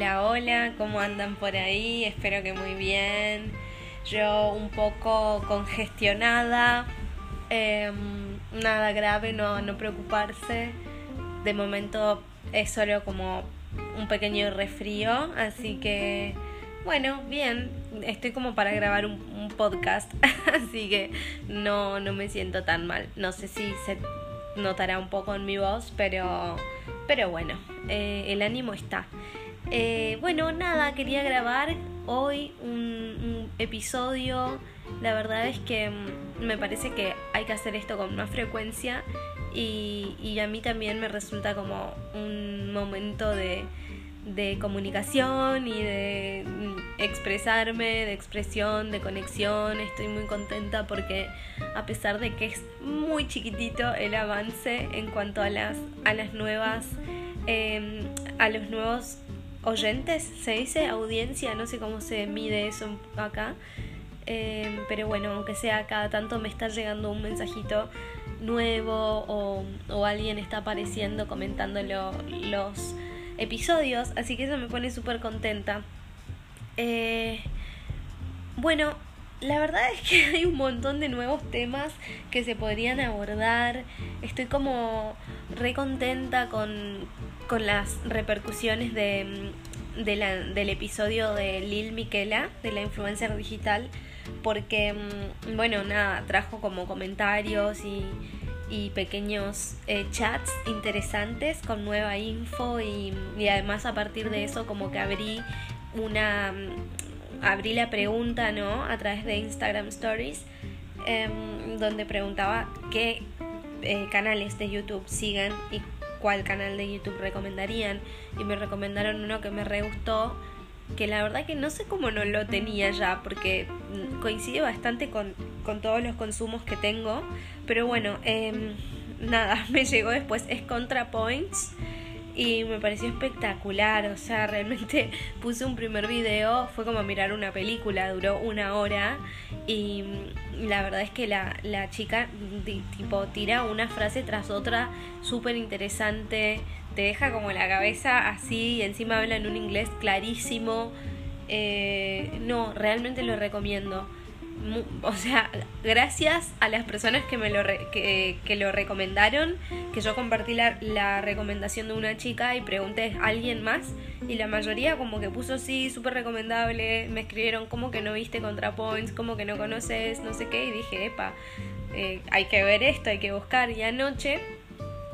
Hola, hola, ¿cómo andan por ahí? Espero que muy bien. Yo un poco congestionada, em, nada grave, no, no preocuparse. De momento es solo como un pequeño resfrío, así que bueno, bien, estoy como para grabar un, podcast, así que no, no me siento tan mal. No sé si se notará un poco en mi voz, pero, pero bueno, eh, el ánimo está. Eh, bueno, nada, quería grabar hoy un, episodio. La verdad es que mm, me parece que hay que hacer esto con más frecuencia y, y a mí también me resulta como un momento de, de comunicación y de mm, expresarme, de expresión, de conexión. Estoy muy contenta porque a pesar de que es muy chiquitito el avance en cuanto a las, a las nuevas, em, a los nuevos oyentes, se dice audiencia, no sé cómo se mide eso acá. Em, pero bueno, aunque sea cada tanto me está llegando un mensajito nuevo o, alguien está apareciendo comentando los episodios, así que eso me pone súper contenta. Eh, bueno, la verdad es que hay un montón de nuevos temas que se podrían abordar. Estoy como re contenta con, con las repercusiones de, la, del episodio de Lil Miquela, de la influencer digital, porque, mm, bueno, nada, trajo como comentarios y, pequeños eh, chats interesantes con nueva info y, y además a partir de eso como que abrí una mm, abrí la pregunta no a través de Instagram Stories em, donde preguntaba qué eh, canales de YouTube sigan y cuál canal de YouTube recomendarían y me recomendaron uno que me re gustó que la verdad que no sé cómo no lo tenía ya porque mm, coincide bastante con, con todos los consumos que tengo pero bueno eh, nada me llegó después es ContraPoints y me pareció espectacular, o sea, realmente puse un primer video, fue como mirar una película, duró una hora y la verdad es que la, la chica tipo tira una frase tras otra súper interesante, te deja como la cabeza así y encima habla en un inglés clarísimo. Eh, no, realmente lo recomiendo o sea, gracias a las personas que me lo, que, lo recomendaron, que yo compartí la, la, recomendación de una chica y pregunté a alguien más y la mayoría como que puso sí, súper recomendable, me escribieron como que no viste ContraPoints, como que no conoces, no sé qué, y dije, epa, eh, hay que ver esto, hay que buscar y anoche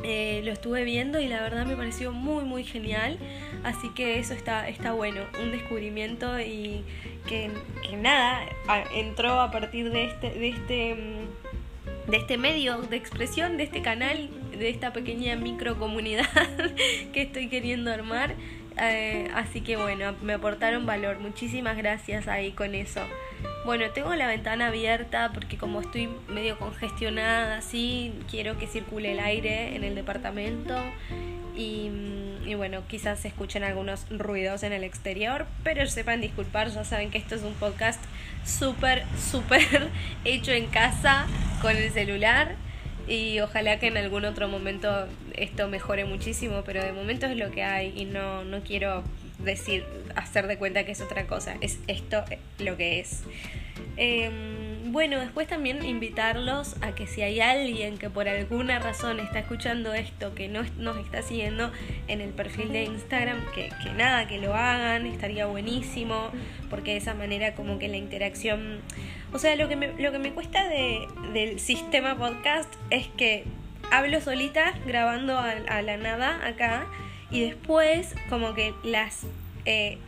eh, lo estuve viendo y la verdad me pareció muy muy genial. Así que eso está, está bueno un descubrimiento y que, nada entró a partir de este de este mm, de este medio de expresión de este canal de esta pequeña microcomunidad que estoy queriendo armar eh, así que bueno, me aportaron valor. Muchísimas gracias ahí con eso. Bueno, tengo la ventana abierta porque como estoy medio congestionada, así, quiero que circule el aire en el departamento. Y, y, bueno, quizás se escuchen algunos ruidos en el exterior, pero sepan disculpar, ya saben que esto es un podcast súper, súper hecho en casa con el celular y ojalá que en algún otro momento esto mejore muchísimo, pero de momento es lo que hay y no, no quiero decir, hacer de cuenta que es otra cosa, es esto lo que es. Em, bueno, después también invitarlos a que si hay alguien que por alguna razón está escuchando esto, que no nos está siguiendo en el perfil de Instagram, que, nada, que lo hagan, estaría buenísimo, porque de esa manera como que la interacción... O sea, lo que me, lo que me cuesta de, del sistema podcast es que hablo solita grabando a, a la nada acá y después como que las... Eh,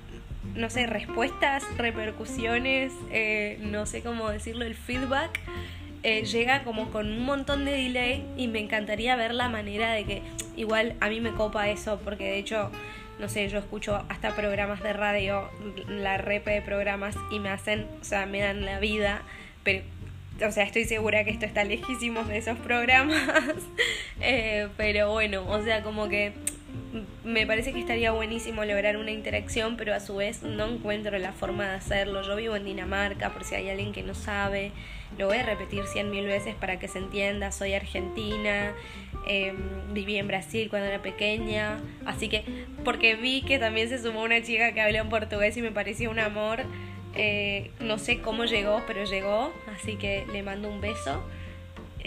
no sé, respuestas, repercusiones, eh, no sé cómo decirlo, el feedback, eh, llega como con un montón de delay y me encantaría ver la manera de que igual a mí me copa eso, porque de hecho, no sé, yo escucho hasta programas de radio, la repe de programas y me hacen, o sea, me dan la vida, pero o sea, estoy segura que esto está lejísimos de esos programas. Eh, pero bueno, o sea, como que me parece que estaría buenísimo lograr una interacción, pero a su vez no encuentro la forma de hacerlo. Yo vivo en Dinamarca, por si hay alguien que no sabe, lo voy a repetir cien mil veces para que se entienda. Soy argentina, em, viví en Brasil cuando era pequeña, así que, porque vi que también se sumó una chica que habla en portugués y me parecía un amor. Eh, no sé cómo llegó, pero llegó, así que le mando un beso.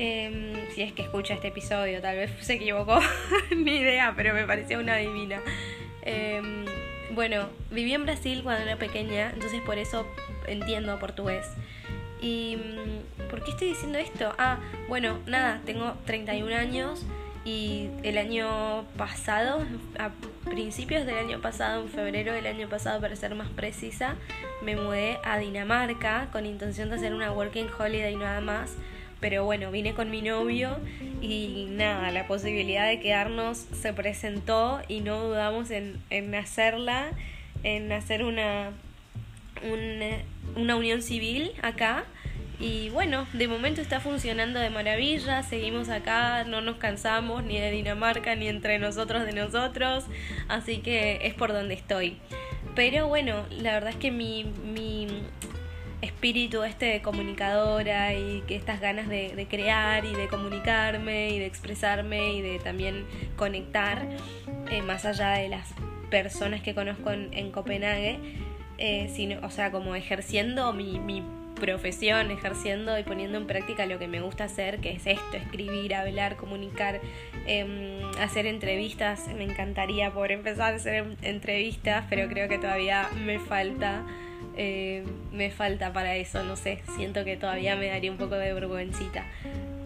Em, si es que escucha este episodio, tal vez se equivocó, ni idea, pero me pareció una divina. Em, bueno, viví en Brasil cuando era pequeña, entonces por eso entiendo portugués. ¿Y mm, por qué estoy diciendo esto? Ah, bueno, nada, tengo 31 años y el año pasado, a principios del año pasado, en febrero del año pasado para ser más precisa, me mudé a Dinamarca con intención de hacer una working holiday nada más pero bueno, vine con mi novio y nada, la posibilidad de quedarnos se presentó y no dudamos en, en hacerla, en hacer una, una unión civil acá. Y bueno, de momento está funcionando de maravilla, seguimos acá, no nos cansamos ni de Dinamarca ni entre nosotros de nosotros, así que es por donde estoy. Pero bueno, la verdad es que mi, mi espíritu este de comunicadora y que estas ganas de, crear y de comunicarme y de expresarme y de también conectar eh, más allá de las personas que conozco en, Copenhague, eh, sino, o sea, como ejerciendo mi, mi profesión, ejerciendo y poniendo en práctica lo que me gusta hacer, que es esto, escribir, hablar, comunicar, em, hacer entrevistas. Me encantaría poder empezar a hacer entrevistas, pero creo que todavía me falta eh, me falta para eso, no sé, siento que todavía me daría un poco de vergüencita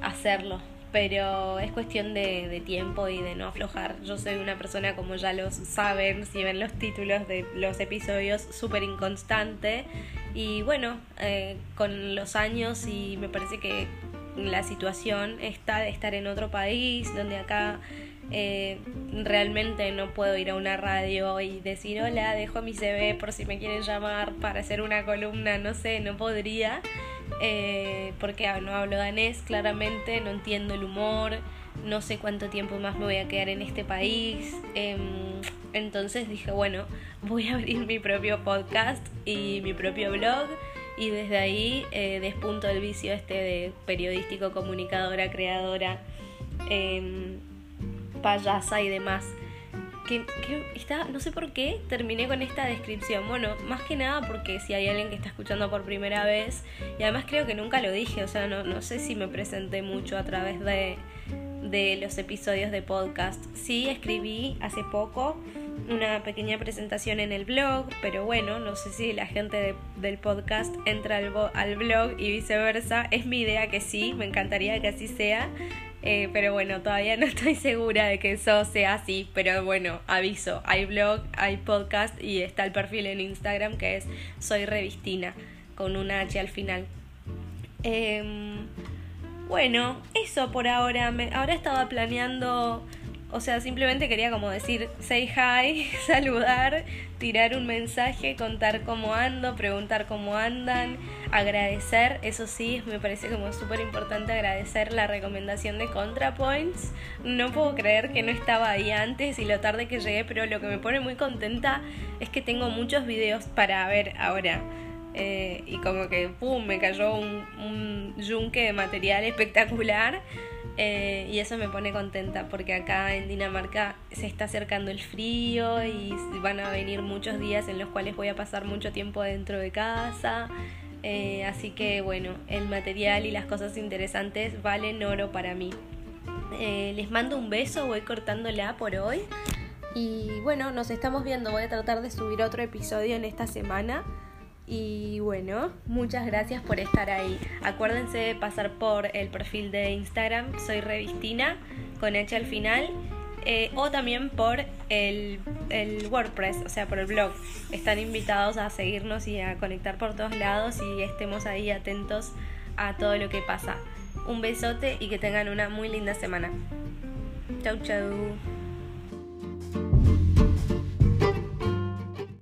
hacerlo, pero es cuestión de, tiempo y de no aflojar. Yo soy una persona, como ya lo saben, si ven los títulos de los episodios, súper inconstante y bueno, eh, con los años y me parece que la situación está de estar en otro país, donde acá eh, realmente no puedo ir a una radio y decir hola, dejo mi CV por si me quieren llamar para hacer una columna, no sé, no podría, eh, porque no hablo danés claramente, no entiendo el humor, no sé cuánto tiempo más me voy a quedar en este país. Em, entonces dije, bueno, voy a abrir mi propio podcast y mi propio blog y desde ahí eh, despunto el vicio este de periodístico, comunicadora, creadora. Payasa y demás. Que, está, no sé por qué terminé con esta descripción. Bueno, más que nada porque si hay alguien que está escuchando por primera vez, y además creo que nunca lo dije, o sea, no, no sé si me presenté mucho a través de, de los episodios de podcast. Sí, escribí hace poco una pequeña presentación en el blog, pero bueno, no sé si la gente del podcast entra al, al blog y viceversa. Es mi idea que sí, me encantaría que así sea. Eh, pero bueno, todavía no estoy segura de que eso sea así. Pero bueno, aviso, hay blog, hay podcast y está el perfil en Instagram que es Soy Revistina, con una H al final. Em, bueno, eso por ahora. Me, ahora estaba planeando o sea, simplemente quería como decir, say hi, saludar, tirar un mensaje, contar cómo ando, preguntar cómo andan, agradecer, eso sí, me parece como súper importante agradecer la recomendación de ContraPoints. No puedo creer que no estaba ahí antes y lo tarde que llegué, pero lo que me pone muy contenta es que tengo muchos videos para ver ahora. Eh, y como que, ¡pum!, me cayó un, un yunque de material espectacular. Eh, y eso me pone contenta porque acá en Dinamarca se está acercando el frío y van a venir muchos días en los cuales voy a pasar mucho tiempo dentro de casa. Eh, así que bueno, el material y las cosas interesantes valen oro para mí. Eh, les mando un beso, voy cortándola por hoy. Y bueno, nos estamos viendo. Voy a tratar de subir otro episodio en esta semana. Y bueno, muchas gracias por estar ahí. Acuérdense de pasar por el perfil de Instagram, soy Revistina, con H al final, eh, o también por el, el, WordPress, o sea, por el blog. Están invitados a seguirnos y a conectar por todos lados y estemos ahí atentos a todo lo que pasa. Un besote y que tengan una muy linda semana. Chau, chau.